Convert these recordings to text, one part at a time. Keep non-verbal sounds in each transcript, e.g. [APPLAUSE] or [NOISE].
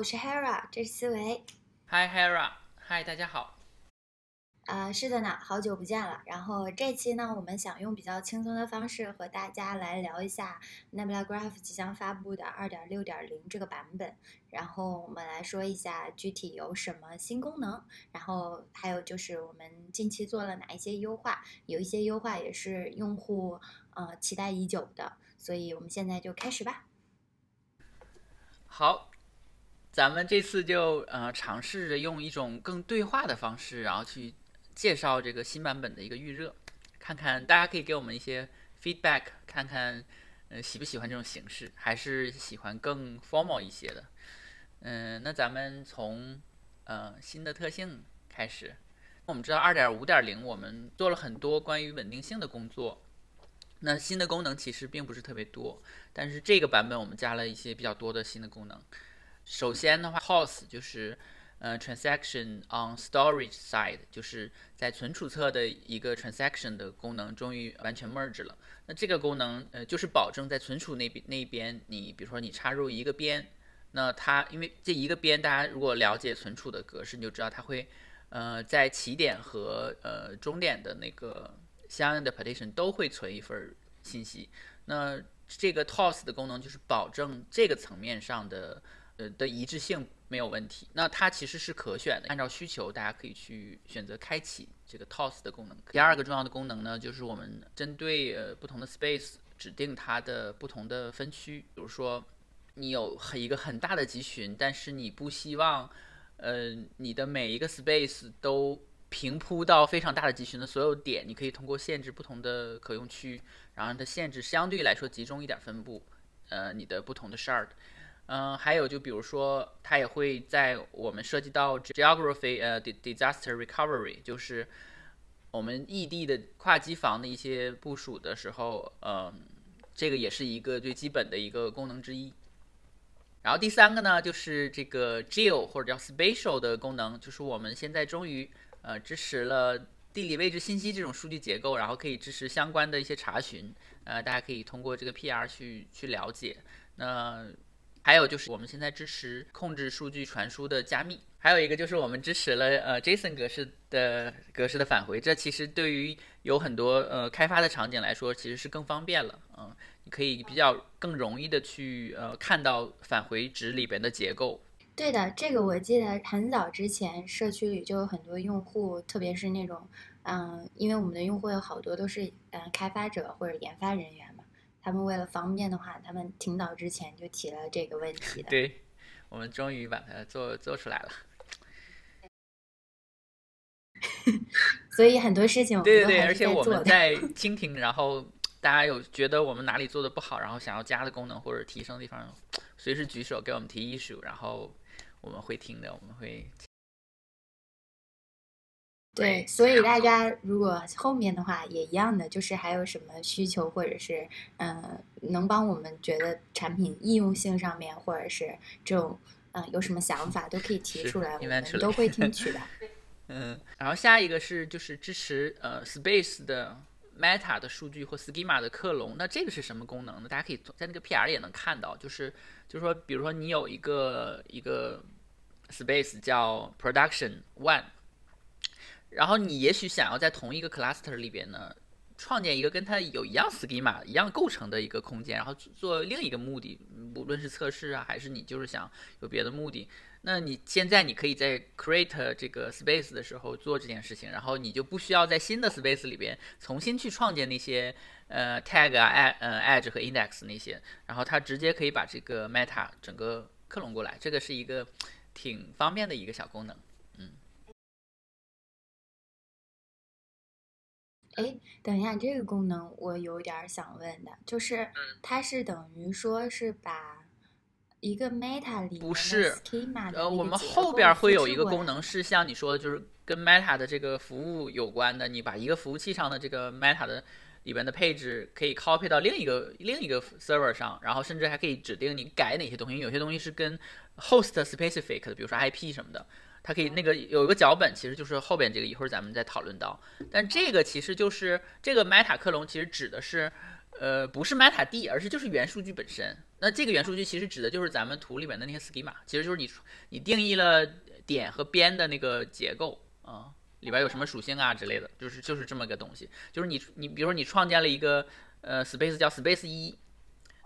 我是 Hera，这是思维。Hi Hera，Hi，大家好。啊，是的呢，好久不见了。然后这期呢，我们想用比较轻松的方式和大家来聊一下 Nebula Graph 即将发布的2.6.0这个版本。然后我们来说一下具体有什么新功能，然后还有就是我们近期做了哪一些优化，有一些优化也是用户呃期待已久的。所以我们现在就开始吧。好，咱们这次就呃尝试着用一种更对话的方式，然后去。介绍这个新版本的一个预热，看看大家可以给我们一些 feedback，看看呃喜不喜欢这种形式，还是喜欢更 formal 一些的。嗯，那咱们从呃新的特性开始。我们知道2.5.0我们做了很多关于稳定性的工作，那新的功能其实并不是特别多，但是这个版本我们加了一些比较多的新的功能。首先的话，pause 就是。呃，transaction on storage side 就是在存储侧的一个 transaction 的功能终于完全 merge 了。那这个功能呃就是保证在存储那边那边，你比如说你插入一个边，那它因为这一个边，大家如果了解存储的格式，你就知道它会呃在起点和呃终点的那个相应的 partition 都会存一份信息。那这个 TOS 的功能就是保证这个层面上的呃的一致性。没有问题，那它其实是可选的，按照需求，大家可以去选择开启这个 toss 的功能。第二个重要的功能呢，就是我们针对呃不同的 space 指定它的不同的分区。比如说，你有一个很大的集群，但是你不希望，呃，你的每一个 space 都平铺到非常大的集群的所有点，你可以通过限制不同的可用区，然后让它限制相对来说集中一点分布，呃，你的不同的 shard。嗯，还有就比如说，它也会在我们涉及到 geography 呃 disaster recovery，就是我们异地的跨机房的一些部署的时候，嗯，这个也是一个最基本的一个功能之一。然后第三个呢，就是这个 geo 或者叫 spatial 的功能，就是我们现在终于呃支持了地理位置信息这种数据结构，然后可以支持相关的一些查询，呃，大家可以通过这个 PR 去去了解。那还有就是我们现在支持控制数据传输的加密，还有一个就是我们支持了呃 JSON 格式的格式的返回，这其实对于有很多呃开发的场景来说，其实是更方便了，嗯，你可以比较更容易的去呃看到返回值里边的结构。对的，这个我记得很早之前社区里就有很多用户，特别是那种嗯，因为我们的用户有好多都是嗯开发者或者研发人员。他们为了方便的话，他们挺早之前就提了这个问题的。对，我们终于把它做做出来了。[LAUGHS] 所以很多事情我们对对对，而且我们在倾听，然后大家有觉得我们哪里做的不好，然后想要加的功能或者提升的地方，随时举手给我们提 issue，然后我们会听的，我们会。对，所以大家如果后面的话也一样的，就是还有什么需求，或者是嗯，能帮我们觉得产品易用性上面，或者是这种嗯有什么想法，都可以提出来，我们都会听取的。[LAUGHS] 嗯，然后下一个是就是支持呃 space 的 meta 的数据或 schema 的克隆，那这个是什么功能呢？大家可以在那个 PR 也能看到，就是就是说，比如说你有一个一个 space 叫 production one。然后你也许想要在同一个 cluster 里边呢，创建一个跟它有一样 schema 一样构成的一个空间，然后做另一个目的，无论是测试啊，还是你就是想有别的目的，那你现在你可以在 create 这个 space 的时候做这件事情，然后你就不需要在新的 space 里边重新去创建那些呃 tag 啊、呃 edge 和 index 那些，然后它直接可以把这个 meta 整个克隆过来，这个是一个挺方便的一个小功能。哎，等一下，这个功能我有点想问的，就是它是等于说是把一个 meta 里不是呃，我们后边会有一个功能是像你说的，就是跟 meta 的这个服务有关的，你把一个服务器上的这个 meta 的里边的配置可以 copy 到另一个另一个 server 上，然后甚至还可以指定你改哪些东西，有些东西是跟 host specific 的，比如说 IP 什么的。它可以那个有一个脚本，其实就是后边这个，一会儿咱们再讨论到。但这个其实就是这个 meta 克隆，其实指的是，呃，不是 meta D，而是就是元数据本身。那这个元数据其实指的就是咱们图里面的那些 schema，其实就是你你定义了点和边的那个结构啊，里边有什么属性啊之类的，就是就是这么个东西。就是你你比如说你创建了一个呃 space 叫 space 一，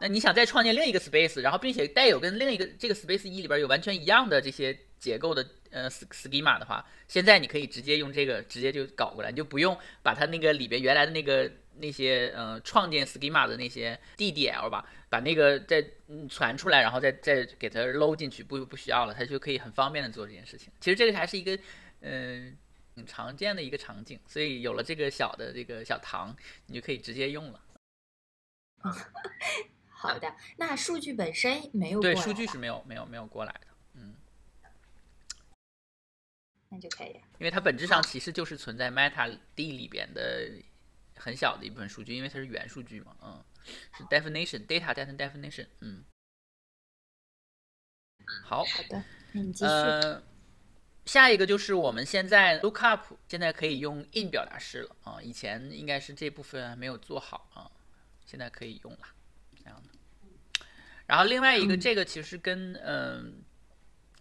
那你想再创建另一个 space，然后并且带有跟另一个这个 space 一里边有完全一样的这些结构的呃 schema 的话，现在你可以直接用这个直接就搞过来，你就不用把它那个里边原来的那个。那些呃创建 schema 的那些 DDL 吧，把那个再传出来，然后再再给它搂进去，不不需要了，它就可以很方便的做这件事情。其实这个还是一个嗯很常见的一个场景，所以有了这个小的这个小糖，你就可以直接用了。[LAUGHS] 好的，那数据本身没有对数据是没有没有没有过来的，嗯，那就可以，因为它本质上其实就是存在 Meta D 里边的。很小的一部分数据，因为它是元数据嘛，嗯，是 definition data data definition，嗯，好，好的，你继续。下一个就是我们现在 lookup 现在可以用 in 表达式了啊，以前应该是这部分没有做好啊，现在可以用了这样的。然后另外一个，这个其实跟嗯，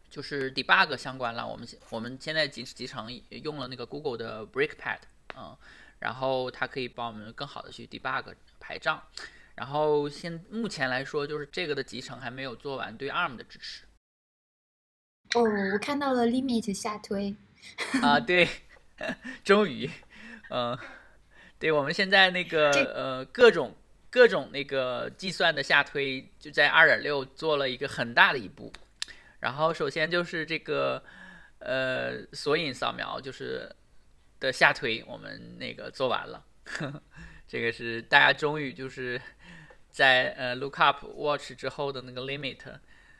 就是 debug 相关了。我们我们现在集集成用了那个 Google 的 Breakpad 啊。然后它可以帮我们更好的去 debug 排障，然后现目前来说，就是这个的集成还没有做完对 ARM 的支持。哦，我看到了 limit 下推。啊，[LAUGHS] 对，[LAUGHS] 终于，嗯，对我们现在那个呃各种各种那个计算的下推就在二点六做了一个很大的一步。然后首先就是这个呃索引扫描就是。的下推我们那个做完了，[LAUGHS] 这个是大家终于就是在呃 lookup watch 之后的那个 limit，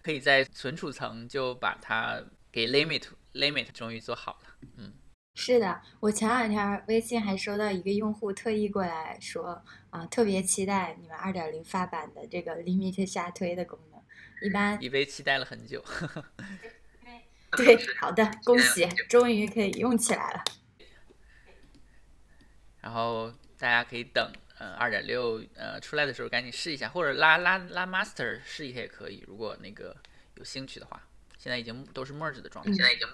可以在存储层就把它给 limit limit 终于做好了。嗯，是的，我前两天微信还收到一个用户特意过来说啊，特别期待你们二点零发版的这个 limit 下推的功能。一般以为期待了很久。[LAUGHS] 对，好的，恭喜，终于可以用起来了。然后大家可以等，呃，二点六呃出来的时候赶紧试一下，或者拉拉拉 master 试一下也可以。如果那个有兴趣的话，现在已经都是 merge 的状态。现在已经，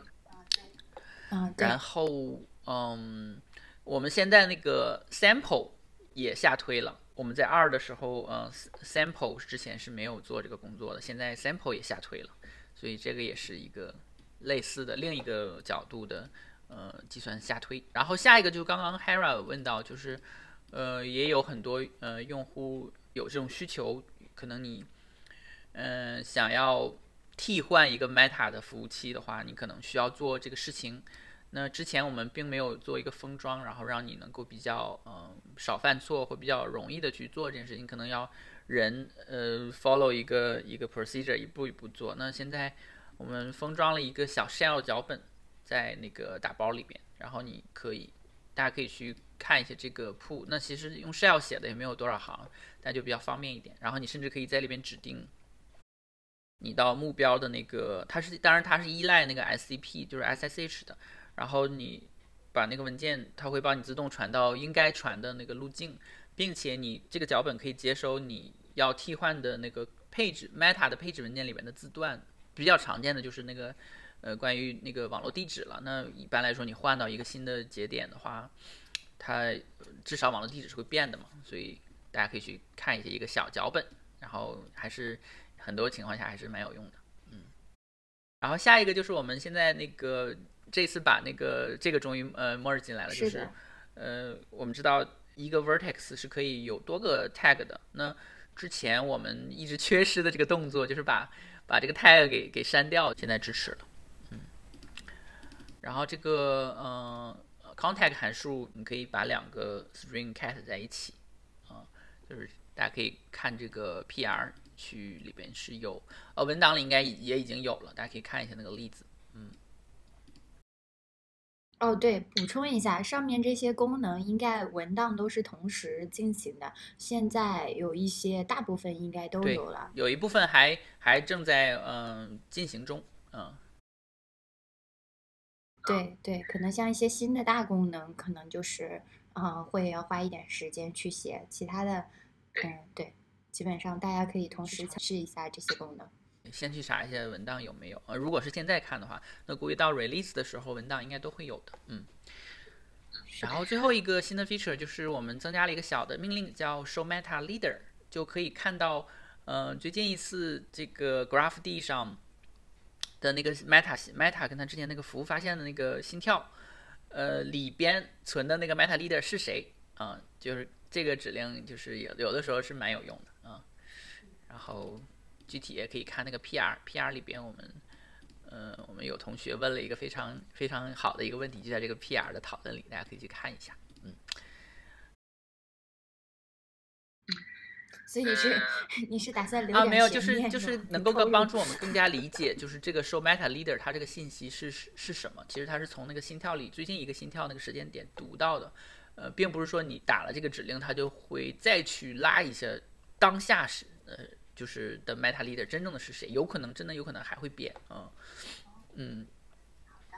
啊，然后，嗯，我们现在那个 sample 也下推了。我们在二的时候，呃，sample 之前是没有做这个工作的，现在 sample 也下推了，所以这个也是一个类似的另一个角度的。呃，计算下推，然后下一个就刚刚 Hera 问到，就是，呃，也有很多呃用户有这种需求，可能你，嗯，想要替换一个 Meta 的服务器的话，你可能需要做这个事情。那之前我们并没有做一个封装，然后让你能够比较嗯少犯错或比较容易的去做这件事情，可能要人呃 follow 一个一个 procedure 一步一步做。那现在我们封装了一个小 shell 脚本。在那个打包里边，然后你可以，大家可以去看一下这个铺。那其实用 shell 写的也没有多少行，但就比较方便一点。然后你甚至可以在里边指定你到目标的那个，它是当然它是依赖那个 SCP，就是 SSH 的。然后你把那个文件，它会帮你自动传到应该传的那个路径，并且你这个脚本可以接收你要替换的那个配置 meta 的配置文件里面的字段。比较常见的就是那个。呃，关于那个网络地址了，那一般来说，你换到一个新的节点的话，它至少网络地址是会变的嘛，所以大家可以去看一些一个小脚本，然后还是很多情况下还是蛮有用的，嗯。然后下一个就是我们现在那个这次把那个这个终于呃 merge 进来了，就是呃，我们知道一个 vertex 是可以有多个 tag 的，那之前我们一直缺失的这个动作就是把把这个 tag 给给删掉，现在支持了。嗯然后这个呃，contact 函数你可以把两个 string cat 在一起，啊，就是大家可以看这个 PR 区里边是有，呃，文档里应该也已经有了，大家可以看一下那个例子，嗯。哦，对，补充一下，上面这些功能应该文档都是同时进行的，现在有一些大部分应该都有了，有一部分还还正在嗯进行中，嗯。对对，可能像一些新的大功能，可能就是，嗯，会要花一点时间去写。其他的，嗯，对，基本上大家可以同时尝试一下这些功能。先去查一下文档有没有。呃，如果是现在看的话，那估计到 release 的时候文档应该都会有的。嗯。然后最后一个新的 feature 就是我们增加了一个小的命令，叫 show meta leader，就可以看到，呃，最近一次这个 graph D 上的那个 meta meta 跟它之前那个服务发现的那个心跳，呃，里边存的那个 meta leader 是谁啊？就是这个指令，就是有有的时候是蛮有用的啊。然后具体也可以看那个 PR，PR 里边我们。呃，我们有同学问了一个非常非常好的一个问题，就在这个 PR 的讨论里，大家可以去看一下。嗯，所以你是 [LAUGHS] 你是打算留啊？没有，就是就是能够更帮助我们更加理解，就是这个 show meta leader 它这个信息是是什么？其实它是从那个心跳里最近一个心跳那个时间点读到的。呃，并不是说你打了这个指令，它就会再去拉一下当下时呃。就是的，meta leader 真正的是谁？有可能真的有可能还会变，嗯嗯，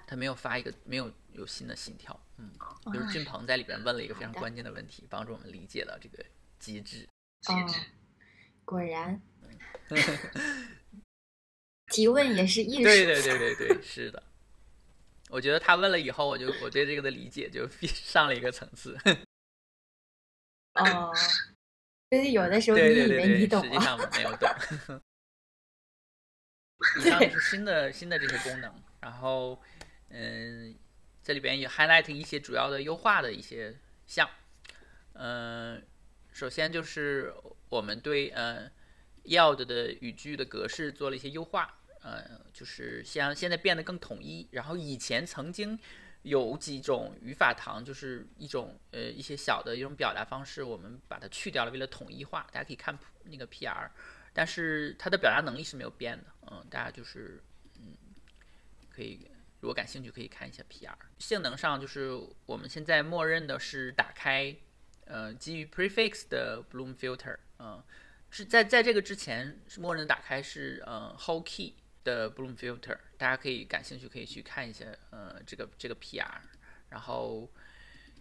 他没有发一个没有有新的心跳，嗯，就是俊鹏在里边问了一个非常关键的问题，帮助我们理解了这个机制。机制，果然，[LAUGHS] 提问也是艺术。对对对对对，是的。我觉得他问了以后，我就我对这个的理解就 [LAUGHS] 上了一个层次。[LAUGHS] 哦。所以有的时候你以为你懂实际上没有懂。[LAUGHS] 以上是新的新的这些功能，然后嗯，这里边也 highlight 一些主要的优化的一些项。嗯，首先就是我们对嗯 yield 的语句的格式做了一些优化，嗯，就是像现在变得更统一。然后以前曾经。有几种语法堂，就是一种呃一些小的一种表达方式，我们把它去掉了，为了统一化。大家可以看那个 PR，但是它的表达能力是没有变的。嗯，大家就是嗯可以如果感兴趣可以看一下 PR。性能上就是我们现在默认的是打开呃基于 prefix 的 Bloom filter，嗯是在在这个之前是默认打开是呃 whole key。的 Bloom filter，大家可以感兴趣可以去看一下，呃，这个这个 PR，然后，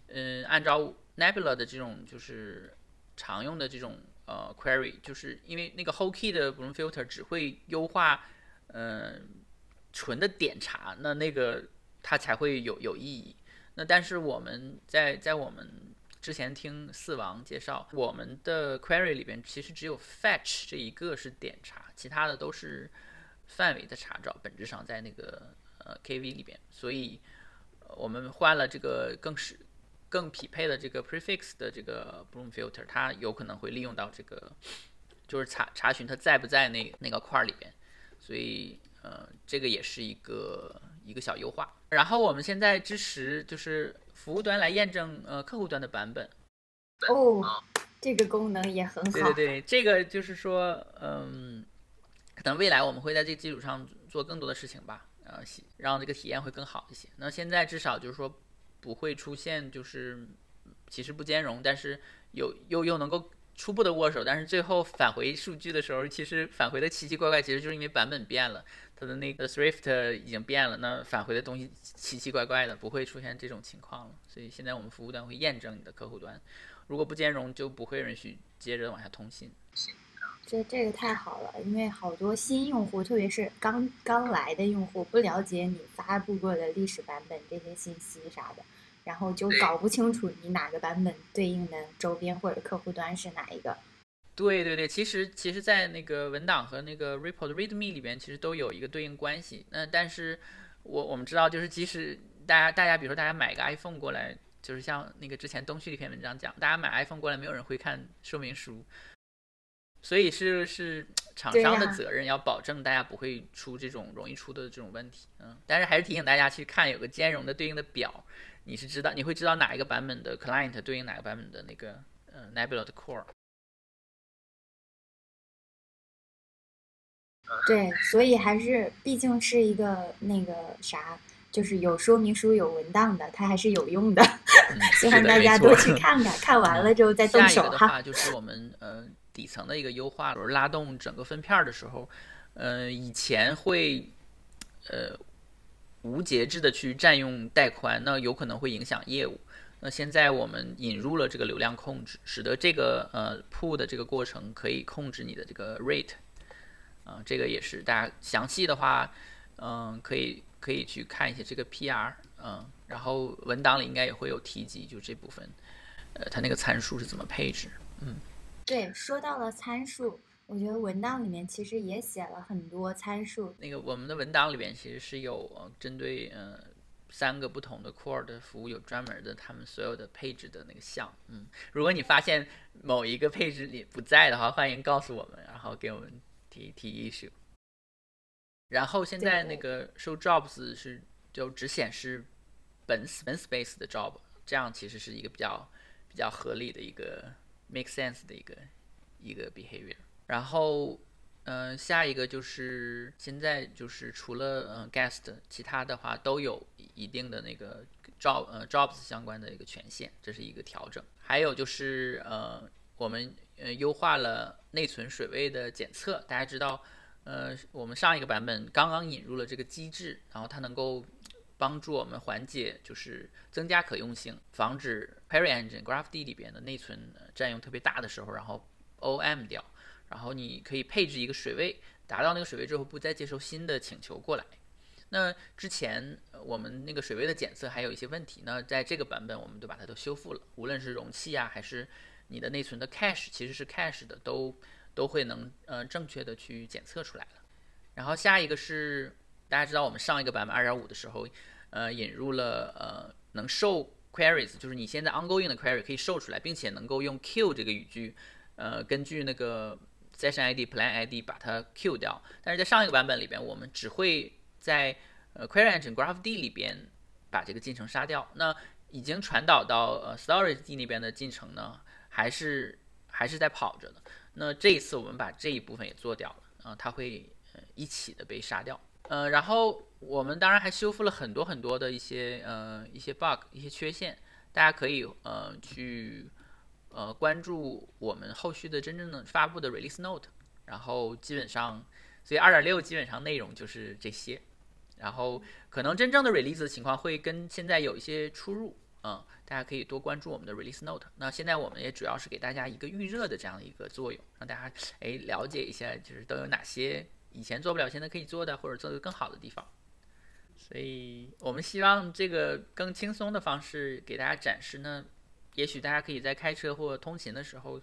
嗯，按照 Nebula 的这种就是常用的这种呃 query，就是因为那个 whole key 的 Bloom filter 只会优化，嗯，纯的点查，那那个它才会有有意义。那但是我们在在我们之前听四王介绍，我们的 query 里边其实只有 fetch 这一个是点查，其他的都是。范围的查找本质上在那个呃 KV 里边，所以我们换了这个更是更匹配的这个 prefix 的这个 Bloom filter，它有可能会利用到这个，就是查查询它在不在那那个块儿里边，所以呃这个也是一个一个小优化。然后我们现在支持就是服务端来验证呃客户端的版本。哦，这个功能也很好。对对对，这个就是说嗯。可能未来我们会在这个基础上做更多的事情吧，呃，让这个体验会更好一些。那现在至少就是说不会出现就是其实不兼容，但是有又又能够初步的握手，但是最后返回数据的时候，其实返回的奇奇怪怪，其实就是因为版本变了，它的那个 Swift 已经变了，那返回的东西奇奇怪怪的，不会出现这种情况了。所以现在我们服务端会验证你的客户端，如果不兼容，就不会允许接着往下通信。这这个太好了，因为好多新用户，特别是刚刚来的用户，不了解你发布过的历史版本这些信息啥的，然后就搞不清楚你哪个版本对应的周边或者客户端是哪一个。对对对，其实其实，在那个文档和那个 report readme 里边，其实都有一个对应关系。那但是我我们知道，就是即使大家大家，比如说大家买个 iPhone 过来，就是像那个之前东旭那篇文章讲，大家买 iPhone 过来，没有人会看说明书。所以是是厂商的责任，要保证大家不会出这种容易出的这种问题，嗯，但是还是提醒大家去看有个兼容的对应的表，你是知道你会知道哪一个版本的 client 对应哪个版本的那个呃 Nebula 的 core。对，所以还是毕竟是一个那个啥，就是有说明书有文档的，它还是有用的，[LAUGHS] 希望大家多去看看，[LAUGHS] 看完了之后再动手哈。下一个的话就是我们呃。底层的一个优化，比如拉动整个分片的时候，呃，以前会呃无节制的去占用带宽，那有可能会影响业务。那现在我们引入了这个流量控制，使得这个呃铺的这个过程可以控制你的这个 rate，啊，这个也是大家详细的话，嗯，可以可以去看一下这个 PR，嗯，然后文档里应该也会有提及，就这部分，呃，它那个参数是怎么配置，嗯，对，说到了参数。我觉得文档里面其实也写了很多参数。那个我们的文档里面其实是有针对呃三个不同的 core 的服务有专门的他们所有的配置的那个项。嗯，如果你发现某一个配置里不在的话，欢迎告诉我们，然后给我们提提 issue。然后现在那个 show jobs 是就只显示本本 space 的 job，这样其实是一个比较比较合理的一个 make sense 的一个一个 behavior。然后，嗯，下一个就是现在就是除了嗯 guest，其他的话都有一定的那个 job 呃 jobs 相关的一个权限，这是一个调整。还有就是呃我们呃优化了内存水位的检测。大家知道，呃我们上一个版本刚刚引入了这个机制，然后它能够帮助我们缓解就是增加可用性，防止 Parry Engine GraphD 里边的内存占用特别大的时候，然后 OM 掉。然后你可以配置一个水位，达到那个水位之后不再接受新的请求过来。那之前我们那个水位的检测还有一些问题，那在这个版本我们都把它都修复了，无论是容器啊，还是你的内存的 cache，其实是 cache 的，都都会能呃正确的去检测出来了。然后下一个是大家知道我们上一个版本二点五的时候，呃引入了呃能受 queries，就是你现在 ongoing 的 query 可以受出来，并且能够用 q 这个语句，呃根据那个 session ID、plan ID 把它 Q 掉，但是在上一个版本里边，我们只会在呃 Query Engine GraphD 里边把这个进程杀掉。那已经传导到呃 Storage D 那边的进程呢，还是还是在跑着的。那这一次我们把这一部分也做掉了，啊，它会呃一起的被杀掉。呃，然后我们当然还修复了很多很多的一些呃一些 bug、一些缺陷，大家可以呃去。呃，关注我们后续的真正的发布的 release note，然后基本上，所以二点六基本上内容就是这些，然后可能真正的 release 的情况会跟现在有一些出入，嗯，大家可以多关注我们的 release note。那现在我们也主要是给大家一个预热的这样的一个作用，让大家哎了解一下，就是都有哪些以前做不了现在可以做的，或者做的更好的地方。所以我们希望这个更轻松的方式给大家展示呢。也许大家可以在开车或通勤的时候，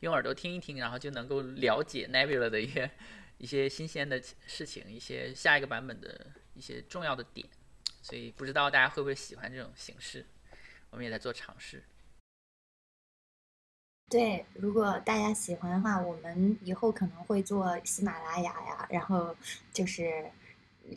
用耳朵听一听，然后就能够了解 Nebula 的一些一些新鲜的事情，一些下一个版本的一些重要的点。所以不知道大家会不会喜欢这种形式，我们也在做尝试。对，如果大家喜欢的话，我们以后可能会做喜马拉雅呀，然后就是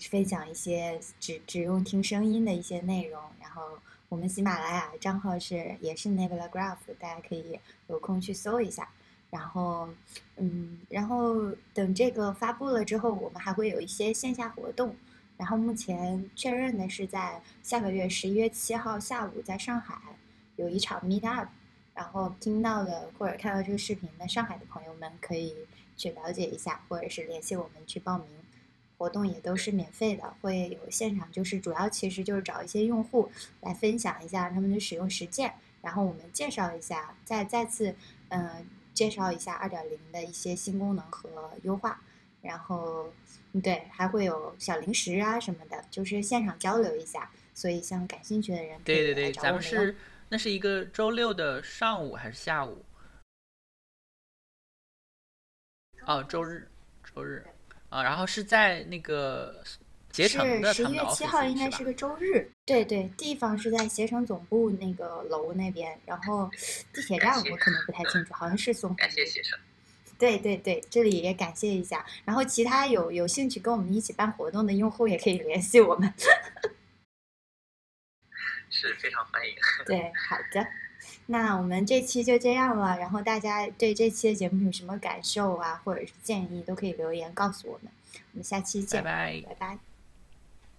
分享一些只只用听声音的一些内容，然后。我们喜马拉雅账号是也是 Nebula Graph，大家可以有空去搜一下。然后，嗯，然后等这个发布了之后，我们还会有一些线下活动。然后目前确认的是在下个月十一月七号下午在上海有一场 Meet Up。然后听到的或者看到这个视频的上海的朋友们可以去了解一下，或者是联系我们去报名。活动也都是免费的，会有现场，就是主要其实就是找一些用户来分享一下他们的使用实践，然后我们介绍一下，再再次嗯介绍一下二点零的一些新功能和优化，然后对还会有小零食啊什么的，就是现场交流一下。所以像感兴趣的人，对对对，咱们是那是一个周六的上午还是下午？哦，周日，周日。啊，然后是在那个携程的十一月七号应该是个周日，对对，地方是在携程总部那个楼那边，然后地铁站我可能不太清楚，好像是松。感谢携程。对对对，这里也感谢一下，然后其他有有兴趣跟我们一起办活动的用户也可以联系我们。是非常欢迎。[LAUGHS] 对，好的。那我们这期就这样了，然后大家对这期的节目有什么感受啊，或者是建议，都可以留言告诉我们。我们下期见，拜拜，拜拜。